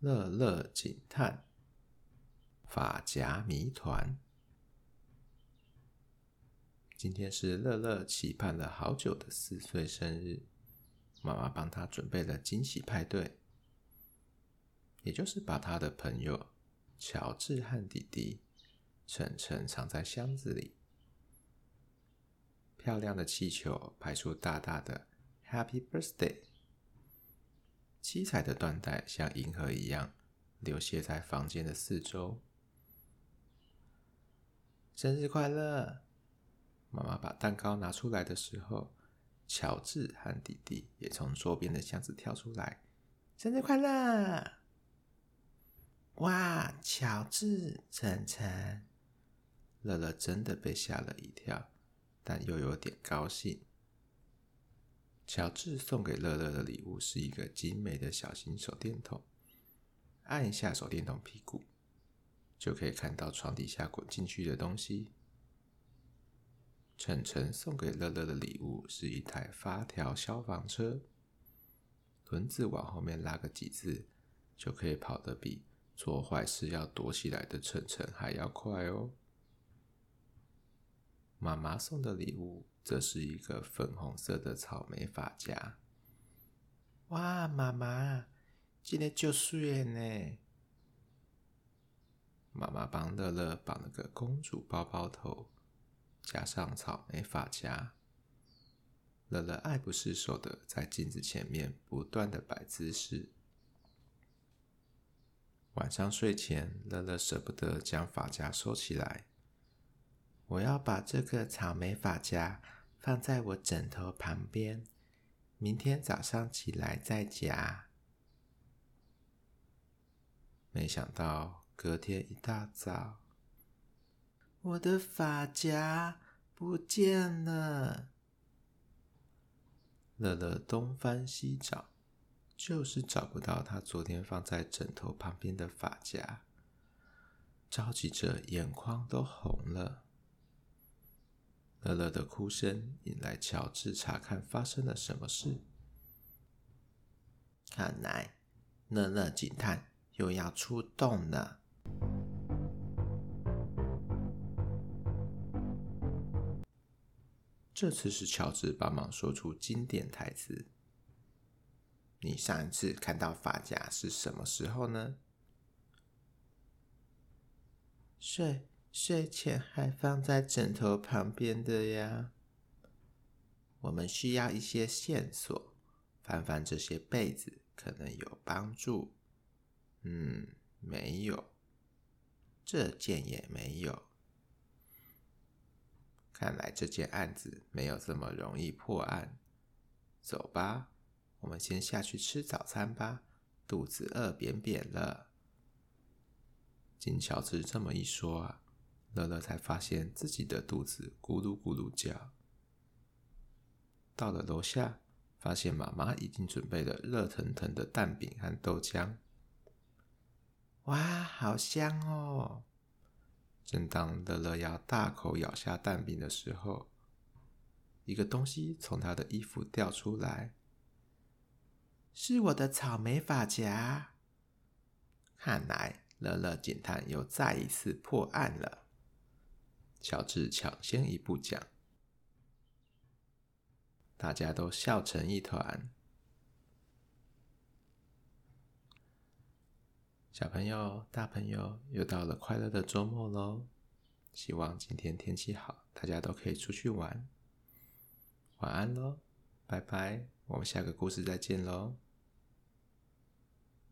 乐乐警探发夹谜团。今天是乐乐期盼了好久的四岁生日，妈妈帮他准备了惊喜派对，也就是把他的朋友乔治和弟弟晨晨藏在箱子里。漂亮的气球排出大大的 Happy Birthday，七彩的缎带像银河一样流泻在房间的四周。生日快乐！妈妈把蛋糕拿出来的时候，乔治和弟弟也从桌边的箱子跳出来。生日快乐！哇，乔治、晨晨，乐乐真的被吓了一跳，但又有点高兴。乔治送给乐乐的礼物是一个精美的小型手电筒，按一下手电筒屁股，就可以看到床底下滚进去的东西。晨晨送给乐乐的礼物是一台发条消防车，轮子往后面拉个几次，就可以跑得比做坏事要躲起来的晨晨还要快哦。妈妈送的礼物则是一个粉红色的草莓发夹。哇，妈妈，今天就睡呢！妈妈帮乐乐绑了个公主包包头。加上草莓发夹，乐乐爱不释手的在镜子前面不断的摆姿势。晚上睡前，乐乐舍不得将发夹收起来。我要把这个草莓发夹放在我枕头旁边，明天早上起来再夹。没想到隔天一大早。我的发夹不见了，乐乐东翻西找，就是找不到他昨天放在枕头旁边的发夹，着急着眼眶都红了。乐乐的哭声引来乔治查看发生了什么事，看来乐乐警探又要出动了。这次是乔治帮忙说出经典台词。你上一次看到发夹是什么时候呢？睡睡前还放在枕头旁边的呀。我们需要一些线索，翻翻这些被子可能有帮助。嗯，没有，这件也没有。看来这件案子没有这么容易破案。走吧，我们先下去吃早餐吧，肚子饿扁扁了。金乔治这么一说啊，乐乐才发现自己的肚子咕噜咕噜叫。到了楼下，发现妈妈已经准备了热腾腾的蛋饼和豆浆。哇，好香哦！正当乐乐要大口咬下蛋饼的时候，一个东西从他的衣服掉出来，是我的草莓发夹。看来乐乐警探又再一次破案了。乔治抢先一步讲，大家都笑成一团。小朋友、大朋友，又到了快乐的周末喽！希望今天天气好，大家都可以出去玩。晚安喽，拜拜！我们下个故事再见喽。